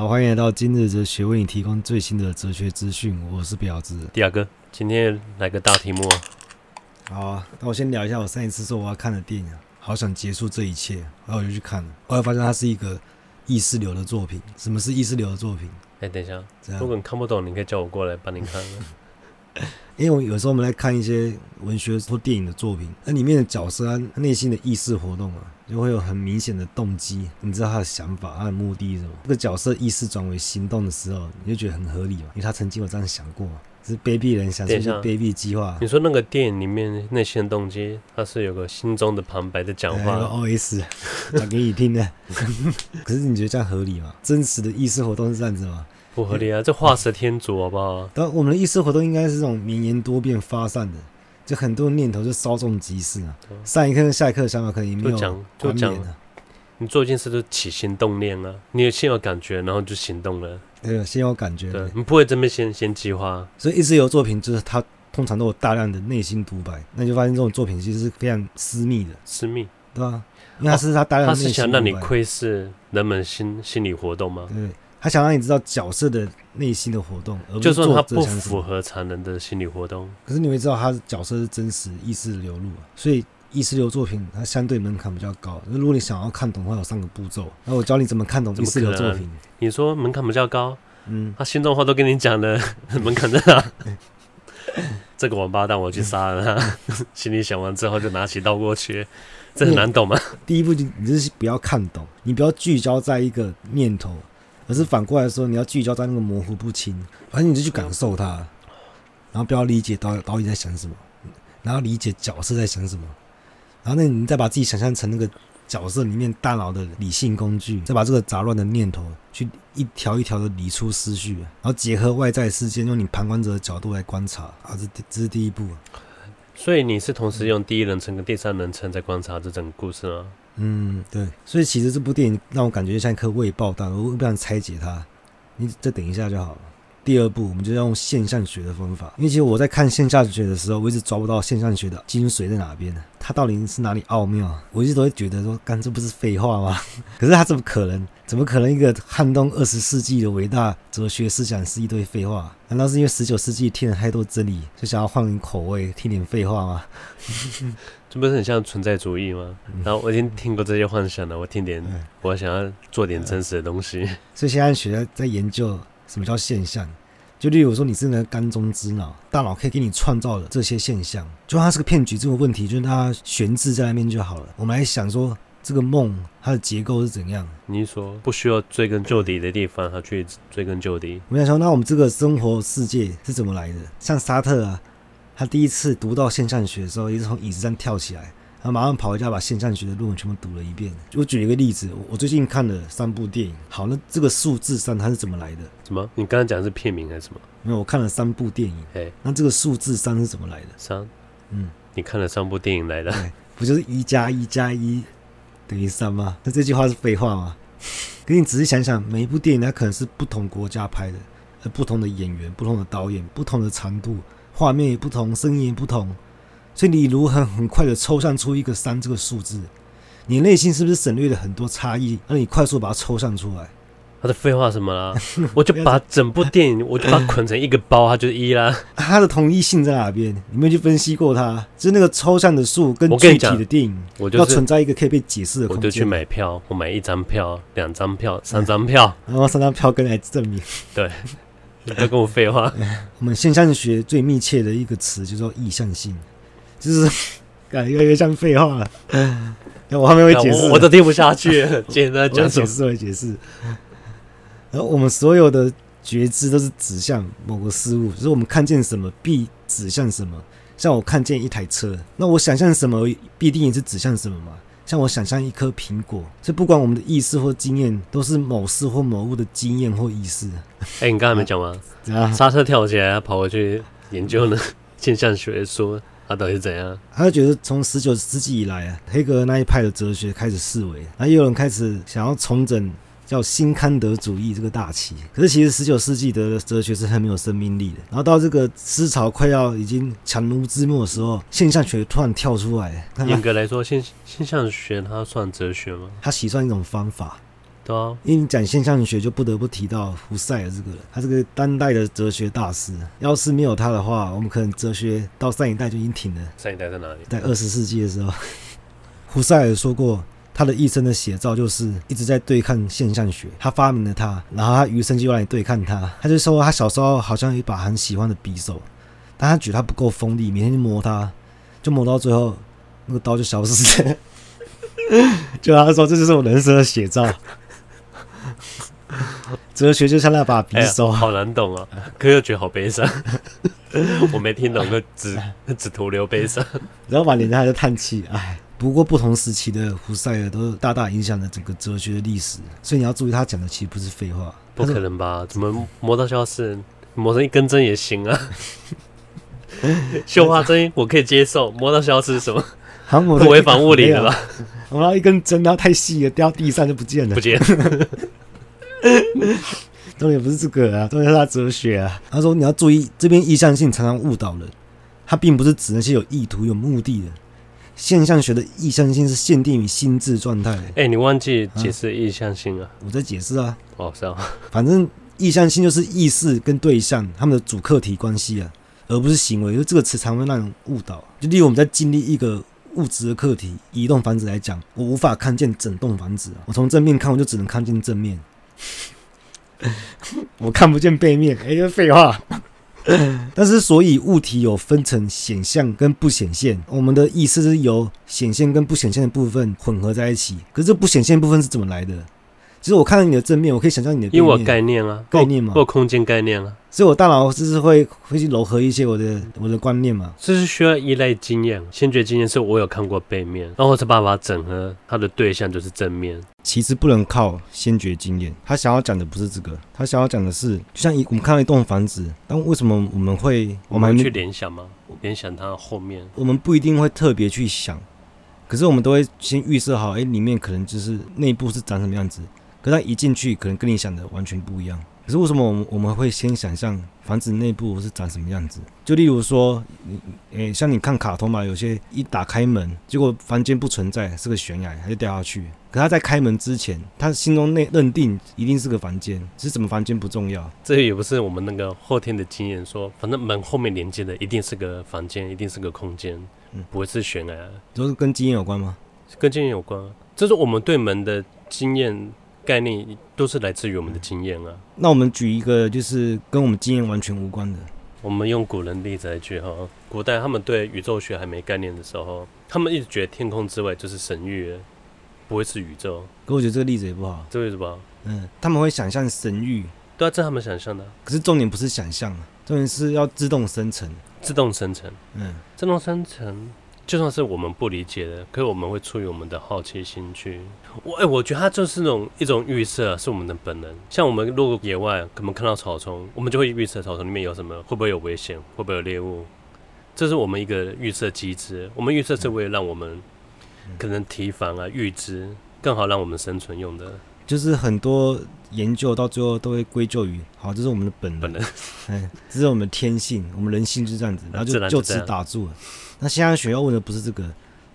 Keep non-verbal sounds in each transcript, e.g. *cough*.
好，欢迎来到今日哲学，为你提供最新的哲学资讯。我是表子，第二个，今天来个大题目啊。好啊，那我先聊一下我上一次说我要看的电影，好想结束这一切，然后我就去看了，后来发现它是一个意识流的作品。什么是意识流的作品？哎，等一下，如果你看不懂，你可以叫我过来帮你看。*laughs* 因为我有时候我们来看一些文学或电影的作品，那里面的角色他内心的意识活动啊，就会有很明显的动机，你知道他的想法、他的目的是什么？这个角色意识转为行动的时候，你就觉得很合理嘛，因为他曾经有这样想过，是卑鄙人想出一些卑鄙计划。你说那个电影里面内心的动机，他是有个心中的旁白在讲话，OS 讲给你听的。*laughs* 可是你觉得这样合理吗？真实的意识活动是这样子吗？不合理啊！这画蛇添足，好不好？但我们的意识活动应该是这种绵延多变发散的，就很多念头就稍纵即逝啊。上一刻跟下一刻的想法可能也没有关联啊。你做一件事就起心动念啊，你先有感觉，然后就行动了。对，先有感觉。对，你不会这么先先计划。所以意识流作品就是它通常都有大量的内心独白，那你就发现这种作品其实是非常私密的。私密，对吧？因为它是它大量。他是想让你窥视人们心心理活动吗？对。他想让你知道角色的内心的活动，而不是就算他不符合常人的心理活动，可是你会知道他的角色是真实意识流露啊。所以意识流作品它相对门槛比较高。如果你想要看懂的话，有三个步骤。那我教你怎么看懂意识流作品。你说门槛比较高，嗯，他心中话都跟你讲了，*laughs* 门槛在哪？这个王八蛋，我去杀了他。*laughs* 心里想完之后，就拿起刀过去，这很难懂吗？第一步就你就是不要看懂，你不要聚焦在一个念头。可是反过来说，你要聚焦在那个模糊不清，反正你就去感受它，然后不要理解导导演在想什么，然后理解角色在想什么，然后那你再把自己想象成那个角色里面大脑的理性工具，再把这个杂乱的念头去一条一条的理出思绪，然后结合外在事件，用你旁观者的角度来观察啊，这这是第一步。所以你是同时用第一人称跟第三人称在观察这整个故事吗？嗯，对，所以其实这部电影让我感觉像一颗未爆弹，我不想拆解它，你再等一下就好了。第二步，我们就要用现象学的方法，因为其实我在看现象学的时候，我一直抓不到现象学的精髓在哪边呢？它到底是哪里奥妙？我一直都会觉得说，干这不是废话吗？*laughs* 可是它怎么可能？怎么可能一个撼动二十世纪的伟大哲学思想是一堆废话？难道是因为十九世纪听了太多真理，就想要换口味，听点废话吗？这不是很像存在主义吗？然后我已经听过这些幻想了，我听点，我想要做点真实的东西。*laughs* 所以现在学在研究。什么叫现象？就例如说，你是那个缸中之脑，大脑可以给你创造的这些现象，就它是个骗局，这个问题就是它悬置在那边就好了。我们来想说，这个梦它的结构是怎样？你说不需要追根究底的地方，它去追根究底。我们想说，那我们这个生活世界是怎么来的？像沙特啊，他第一次读到线上学的时候，也是从椅子上跳起来。然后马上跑回家，把线上学的论文全部读了一遍。我举一个例子，我最近看了三部电影。好，那这个数字三它是怎么来的？什么？你刚才讲的是片名还是什么？没有，我看了三部电影。哎，那这个数字三是怎么来的？三，嗯，你看了三部电影来的，不就是一加一加一等于三吗？那这句话是废话吗？*laughs* 可你仔细想想，每一部电影它可能是不同国家拍的，呃，不同的演员、不同的导演、不同的长度，画面也不同，声音也不同。所以你如何很快的抽象出一个三这个数字？你内心是不是省略了很多差异，让你快速把它抽象出来？他的废话什么啦？*laughs* 我就把整部电影，我就把它捆成一个包，它就是一啦。它的同一性在哪边？你没有去分析过它？就是那个抽象的数跟具体的电影，我要存在一个可以被解释的空间。我就去买票，我买一张票、两张票、三张票，*laughs* 然后三张票跟来证明。对，不要跟我废话。*laughs* 我们现象学最密切的一个词叫做意向性。就是 *laughs* 感觉越来越像废话 *laughs* 了。我后面会解释，我都听不下去。简单讲解释，会解释。然后我们所有的觉知都是指向某个事物，就是我们看见什么必指向什么。像我看见一台车，那我想象什么必定也是指向什么嘛。像我想象一颗苹果，所以不管我们的意识或经验，都是某事或某物的经验或意识。哎、欸，你刚才没讲完，*laughs* 刹车跳起来，跑回去研究呢 *laughs* 现象学说。它到底是怎样？他就觉得从十九世纪以来啊，黑格尔那一派的哲学开始式微，然后也有人开始想要重整叫新康德主义这个大旗。可是其实十九世纪的哲学是很没有生命力的。然后到这个思潮快要已经强弩之末的时候，现象学突然跳出来。*laughs* 严格来说，现现象学它算哲学吗？它其实算一种方法。对啊，因为你讲现象学，就不得不提到胡塞尔这个人，他是个当代的哲学大师。要是没有他的话，我们可能哲学到上一代就已经停了。上一代在哪里？在二十世纪的时候，*laughs* 胡塞尔说过，他的一生的写照就是一直在对抗现象学。他发明了它，然后他余生就用来对抗它。他就说，他小时候好像有一把很喜欢的匕首，但他觉得它不够锋利，每天就磨它，就磨到最后，那个刀就消失了。*laughs* 就他说，这就是我人生的写照。哲学就像那把匕首，哎，*laughs* 好难懂啊，可又觉得好悲伤。我没听懂，就只 *laughs* 只徒留悲伤。然后晚年他就叹气，哎。不过不同时期的胡塞尔都大大影响了整个哲学的历史，所以你要注意，他讲的其实不是废话。不可能吧？怎么磨到消失？磨成一根针也行啊。*laughs* 绣花针我可以接受，磨到消失是什么？好像违反物理了吧？磨到一根针，然后太细了，掉地上就不见了。不见。*laughs* 重点不是这个啊，重点是他哲学啊。他说你要注意，这边意向性常常误导人，他并不是指那些有意图、有目的的。现象学的意向性是限定于心智状态。哎，你忘记解释意向性了？我在解释啊。哦，是啊。反正意向性就是意识跟对象他们的主客体关系啊，而不是行为。因为这个词常会让人误导。就例如我们在经历一个物质的客体移动房子来讲，我无法看见整栋房子啊。我从正面看，我就只能看见正面。*laughs* 我看不见背面，哎，这废话。*laughs* 但是，所以物体有分成显像跟不显现，我们的意思是由显现跟不显现的部分混合在一起。可是，不显现部分是怎么来的？其实我看到你的正面，我可以想象你的面，因为我概念啊，概念嘛，或空间概念啊。所以，我大脑就是会会去糅合一些我的我的观念嘛。这是需要依赖经验，先觉经验是我有看过背面，然后才办法整合它的对象就是正面。其实不能靠先觉经验，他想要讲的不是这个，他想要讲的是，就像一我们看到一栋房子，但为什么我们会我们会去联想吗？联想它后面，我们不一定会特别去想，可是我们都会先预设好，哎，里面可能就是内部是长什么样子，可他一进去，可能跟你想的完全不一样。可是为什么我们我们会先想象房子内部是长什么样子？就例如说，你诶，像你看卡通嘛，有些一打开门，结果房间不存在，是个悬崖，他就掉下去。可他在开门之前，他心中内认定一定是个房间，是什么房间不重要。这也不是我们那个后天的经验说，反正门后面连接的一定是个房间，一定是个空间，不会是悬崖。都是跟经验有关吗？跟经验有关，这是我们对门的经验。概念都是来自于我们的经验啊。那我们举一个就是跟我们经验完全无关的，我们用古人例子来举哈。古代他们对宇宙学还没概念的时候，他们一直觉得天空之外就是神域，不会是宇宙。可我觉得这个例子也不好。这个例子不好。嗯，他们会想象神域，对啊，这是他们想象的。可是重点不是想象，重点是要自动生成。自动生成，嗯，自动生成。就算是我们不理解的，可是我们会出于我们的好奇心去。我哎、欸，我觉得它就是那种一种预设，是我们的本能。像我们路过野外，可能看到草丛，我们就会预测草丛里面有什么，会不会有危险，会不会有猎物。这是我们一个预设机制。我们预测是为了让我们可能提防啊、预知，更好让我们生存用的。就是很多研究到最后都会归咎于，好，这是我们的本能，本能，哎，这是我们的天性，我们人性就是这样子，然后就就此打住了。那现在学要问的不是这个，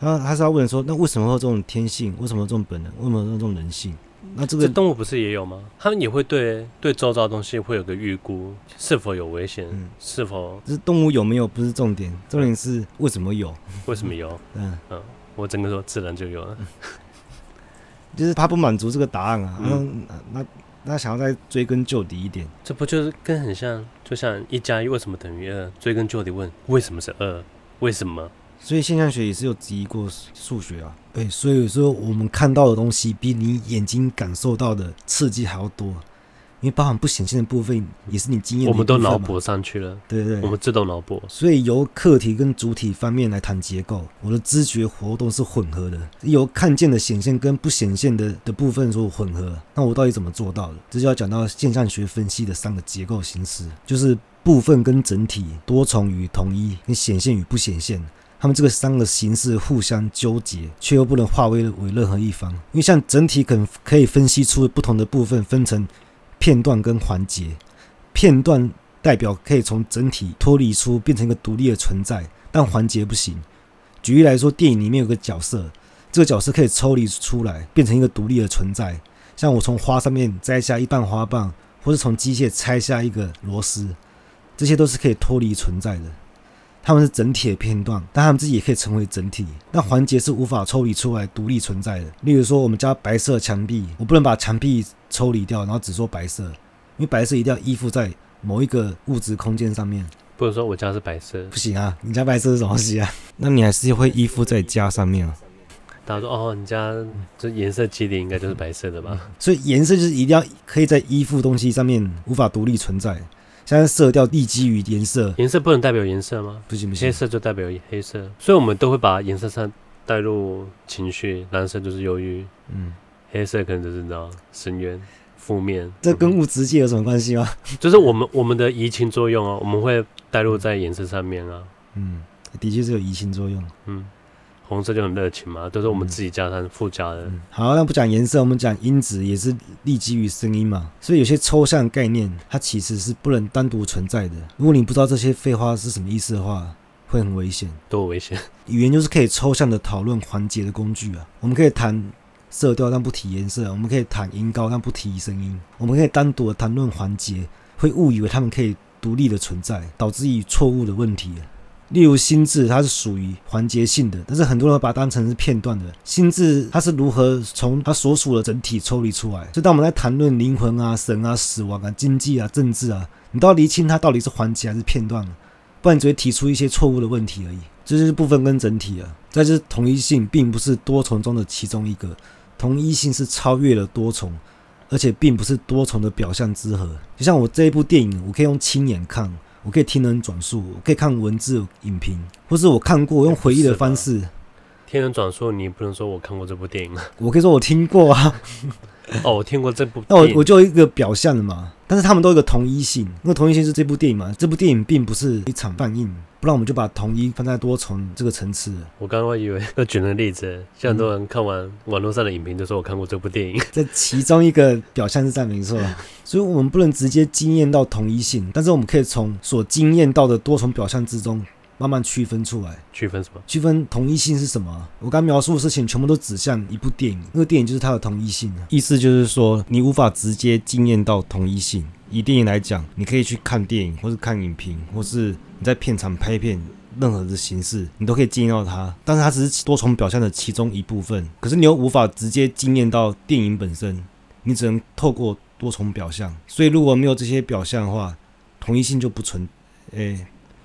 他他是要问说，那为什么会有这种天性？为什么有这种本能？为什么有这种人性？那这个这动物不是也有吗？他们也会对对周遭东西会有个预估，是否有危险？嗯，是否？是动物有没有不是重点，重点是为什么有？为什么有？*laughs* 嗯嗯，我整个说自然就有了，*laughs* 就是他不满足这个答案啊，嗯，那那想要再追根究底一点，这不就是跟很像？就像一加一为什么等于二？追根究底问为什么是二？为什么？所以现象学也是有质疑过数学啊。对，所以说我们看到的东西比你眼睛感受到的刺激还要多，因为包含不显现的部分也是你经验。我们都脑补上去了，对对，我们自动脑补。所以由客体跟主体方面来谈结构，我的知觉活动是混合的，由看见的显现跟不显现的的部分所混合。那我到底怎么做到的？这就要讲到现象学分析的三个结构形式，就是。部分跟整体、多重与统一、跟显现与不显现，他们这个三个形式互相纠结，却又不能化为为任何一方。因为像整体可能可以分析出不同的部分，分成片段跟环节。片段代表可以从整体脱离出，变成一个独立的存在，但环节不行。举例来说，电影里面有个角色，这个角色可以抽离出来，变成一个独立的存在。像我从花上面摘下一半花瓣，或是从机械拆下一个螺丝，这些都是可以脱离存在的。他们是整体的片段，但他们自己也可以成为整体。那环节是无法抽离出来、独立存在的。例如说，我们家白色墙壁，我不能把墙壁抽离掉，然后只说白色，因为白色一定要依附在某一个物质空间上面。不能说我家是白色，不行啊！你家白色是什么东西啊？*laughs* 那你还是会依附在家上面啊。大家说哦，你家这颜色基底应该就是白色的吧？所以颜色就是一定要可以在依附东西上面无法独立存在。现在色调立基于颜色，颜色不能代表颜色吗？不行不行，黑色就代表黑色，所以我们都会把颜色上带入情绪。蓝色就是忧郁，嗯，黑色可能就是你知道深渊、负面。这跟物质界有什么关系吗？*laughs* 就是我们我们的移情作用啊，我们会带入在颜色上面啊。嗯，的确是有移情作用。嗯。红色就很热情嘛，都是我们自己加上附加的。嗯嗯、好，那不讲颜色，我们讲音质也是立基于声音嘛。所以有些抽象概念，它其实是不能单独存在的。如果你不知道这些废话是什么意思的话，会很危险。多危险！语言就是可以抽象的讨论环节的工具啊。我们可以谈色调，但不提颜色；我们可以谈音高，但不提声音；我们可以单独的谈论环节，会误以为他们可以独立的存在，导致于错误的问题。例如心智，它是属于环节性的，但是很多人把它当成是片段的。心智它是如何从它所属的整体抽离出来？就当我们在谈论灵魂啊、神啊、死亡啊、经济啊、政治啊，你都要厘清它到底是环节还是片段，不然只会提出一些错误的问题而已。这就是部分跟整体啊。再就是同一性，并不是多重中的其中一个，同一性是超越了多重，而且并不是多重的表象之和。就像我这一部电影，我可以用亲眼看。我可以听人转述，我可以看文字影评，或是我看过用回忆的方式。听人转述，你不能说我看过这部电影。我可以说我听过啊。哦，我听过这部。那我我就一个表象的嘛。但是他们都有一个同一性，那个同一性是这部电影嘛？这部电影并不是一场放映，不然我们就把同一放在多重这个层次。我刚刚以为要举的例子，像很多人看完网络上的影评，就说我看过这部电影。*laughs* 这其中一个表象是这样没错，所以我们不能直接经验到同一性，但是我们可以从所经验到的多重表象之中。慢慢区分出来，区分什么？区分同一性是什么？我刚描述的事情全部都指向一部电影，那个电影就是它的同一性。意思就是说，你无法直接经验到同一性。以电影来讲，你可以去看电影，或是看影评，或是你在片场拍片，任何的形式，你都可以经验到它。但是它只是多重表象的其中一部分。可是你又无法直接经验到电影本身，你只能透过多重表象。所以如果没有这些表象的话，同一性就不存。诶。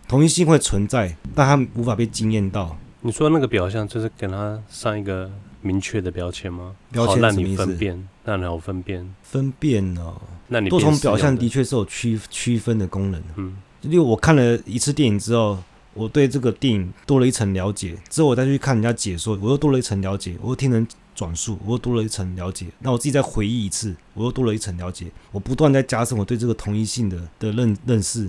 同一性会存在，但它无法被惊艳到。你说那个表象就是给它上一个明确的标签吗？标签让你分辨，让你好分辨。分辨哦，那你多重表象的确是有区区分的功能。嗯，因为我看了一次电影之后，我对这个电影多了一层了解。之后我再去看人家解说，我又多了一层了解。我又听人转述，我又多了一层了解。那我自己再回忆一次，我又多了一层了解。我不断在加深我对这个同一性的的认认识。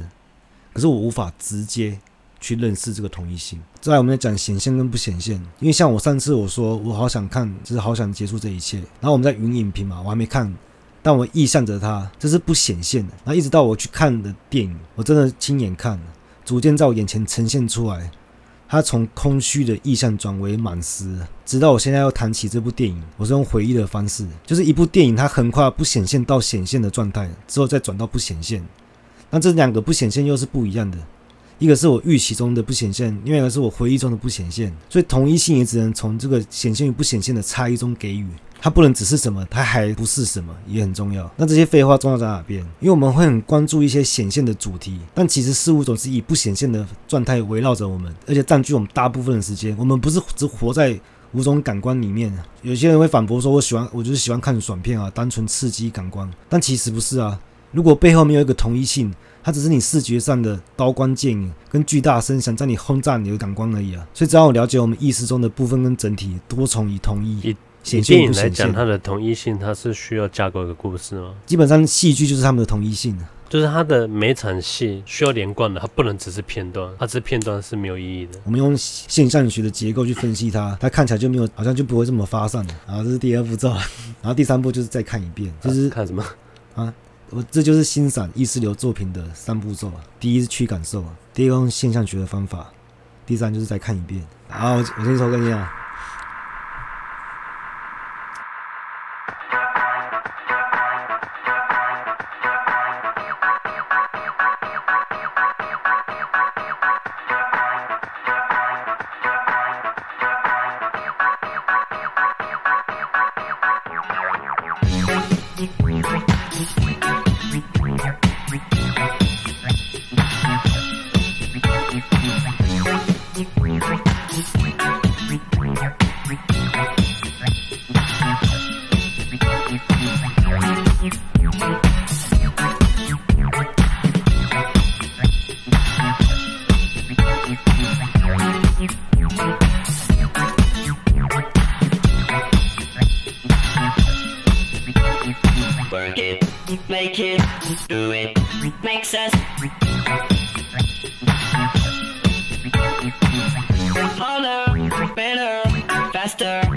可是我无法直接去认识这个同一性。再来，我们在讲显现跟不显现，因为像我上次我说我好想看，就是好想结束这一切。然后我们在云影评嘛，我还没看，但我意向着它，这是不显现的。然后一直到我去看的电影，我真的亲眼看，逐渐在我眼前呈现出来，它从空虚的意象转为满实。直到我现在要谈起这部电影，我是用回忆的方式，就是一部电影它横跨不显现到显现的状态，之后再转到不显现。那这两个不显现又是不一样的，一个是我预期中的不显现，另外一个是我回忆中的不显现，所以同一性也只能从这个显现与不显现的差异中给予，它不能只是什么，它还不是什么，也很重要。那这些废话重要在哪边？因为我们会很关注一些显现的主题，但其实事物总是以不显现的状态围绕着我们，而且占据我们大部分的时间。我们不是只活在五种感官里面。有些人会反驳说，我喜欢，我就是喜欢看爽片啊，单纯刺激感官，但其实不是啊。如果背后没有一个统一性，它只是你视觉上的刀光剑影跟巨大声响在你轰炸你的感官而已啊！所以只要我了解我们意识中的部分跟整体多重与同一，以显现不显现来讲，它的同一性它是需要架构一个故事吗？基本上戏剧就是他们的同一性，就是它的每场戏需要连贯的，它不能只是片段，它只是片段是没有意义的。我们用现象学的结构去分析它，它看起来就没有，好像就不会这么发散了。然后这是第二步骤，*laughs* 然后第三步就是再看一遍，就是、啊、看什么啊？我这就是欣赏意识流作品的三步骤啊。第一是去感受啊，第二个用现象学的方法，第三就是再看一遍。好，我我先抽根烟啊。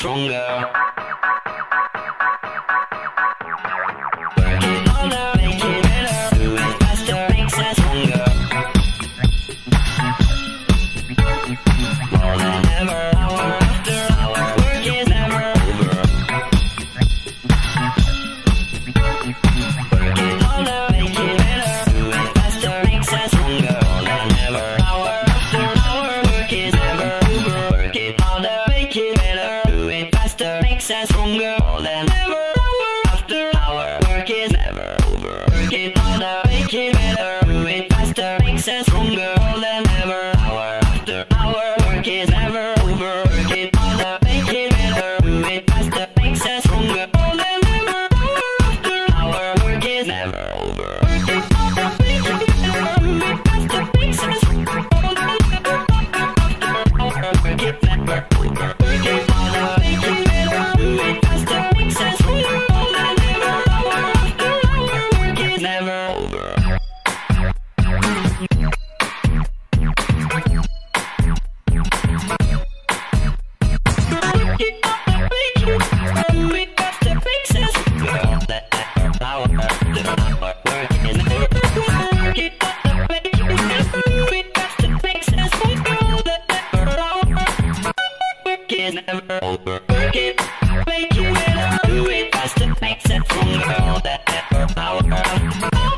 stronger. work never over. Work it, make you it, do it, just to make sense from the world that never power.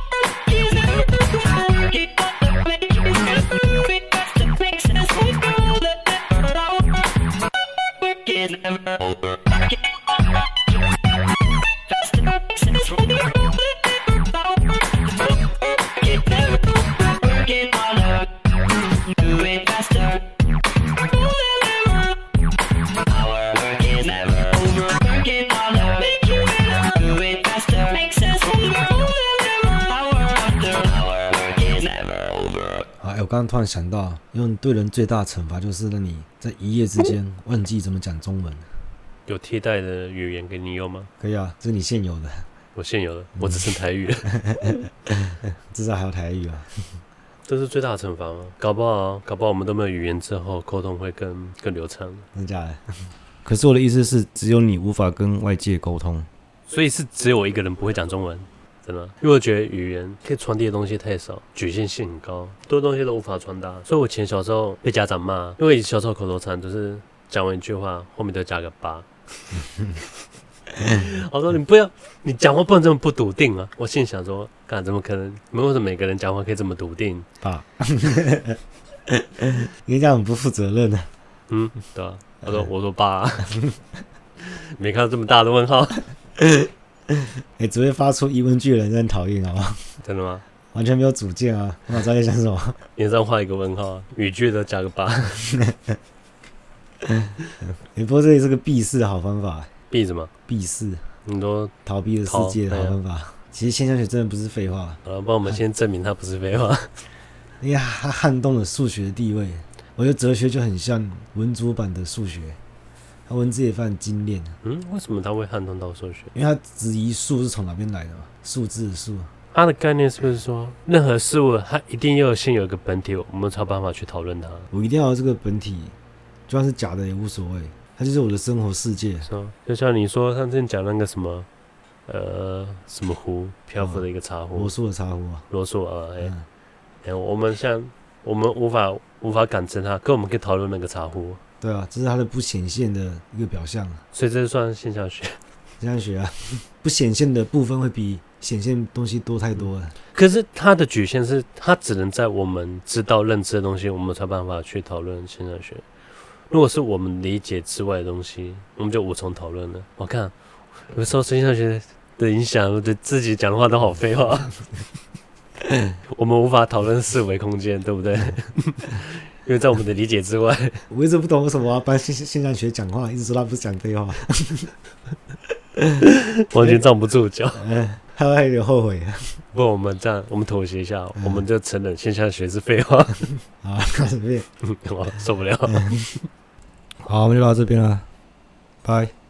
哎，我刚刚突然想到，因为对人最大的惩罚就是让你在一夜之间 *laughs* 忘记怎么讲中文。有替代的语言给你用吗？可以啊，这是你现有的，我现有的，我只剩台语了。*laughs* 至少还有台语啊。*laughs* 这是最大的惩罚吗？搞不好，搞不好我们都没有语言之后，沟通会更更流畅。真的假的？可是我的意思是，只有你无法跟外界沟通。所以是只有我一个人不会讲中文，真的？因为我觉得语言可以传递的东西太少，局限性很高，多东西都无法传达。所以我以前小时候被家长骂，因为小时候口头禅就是讲完一句话后面都加个八。*laughs* 我说你不要，你讲话不能这么不笃定啊！我心想说，干怎么可能？为什么每个人讲话可以这么笃定？爸，你这样很不负责任啊！嗯，对啊。他说：“我说爸，*laughs* 没看到这么大的问号。*laughs* 哎，只会发出疑问句的人真讨厌，好吗？真的吗？完全没有主见啊！我哪知道在想什么？脸上画一个问号，语句都加个八。你 *laughs* 不过这也是个避世的好方法，避什么？避世，很多逃避的世界的好方法。其实现象学真的不是废话。好了，帮我们先证明它不是废话。哎呀，它撼动了数学的地位。我觉得哲学就很像文组版的数学，它文字也非常精炼。嗯，为什么他会撼动到数学？因为他质疑数是从哪边来的嘛，数字的数。它的概念是不是说，任何事物它一定要有先有一个本体，我们才有办法去讨论它？我一定要有这个本体，就算是假的也无所谓，它就是我的生活世界。是啊，就像你说，他之前讲那个什么，呃，什么壶，漂浮的一个茶壶，罗素的茶壶啊，罗素啊，哎、欸嗯欸，我们像我们无法无法感知它，可我们可以讨论那个茶壶。对啊，这是它的不显现的一个表象，所以这算现象学。*laughs* 现象学啊，不显现的部分会比显现东西多太多了。可是它的局限是，它只能在我们知道认知的东西，我们才有办法去讨论现象学。如果是我们理解之外的东西，我们就无从讨论了。我看有时候现象学的影响，我觉得自己讲的话都好废话。*laughs* 我们无法讨论四维空间，对不对？因为在我们的理解之外，我一直不懂为什么帮现现象学讲话，一直说他不是讲废话，*laughs* 完全站不住脚。*laughs* 哎，还有点后悔。不过我们这样，我们妥协一下，我们就承认现象学是废话。*laughs* 啊，随便，我受不了。好，我们就到这边了，拜。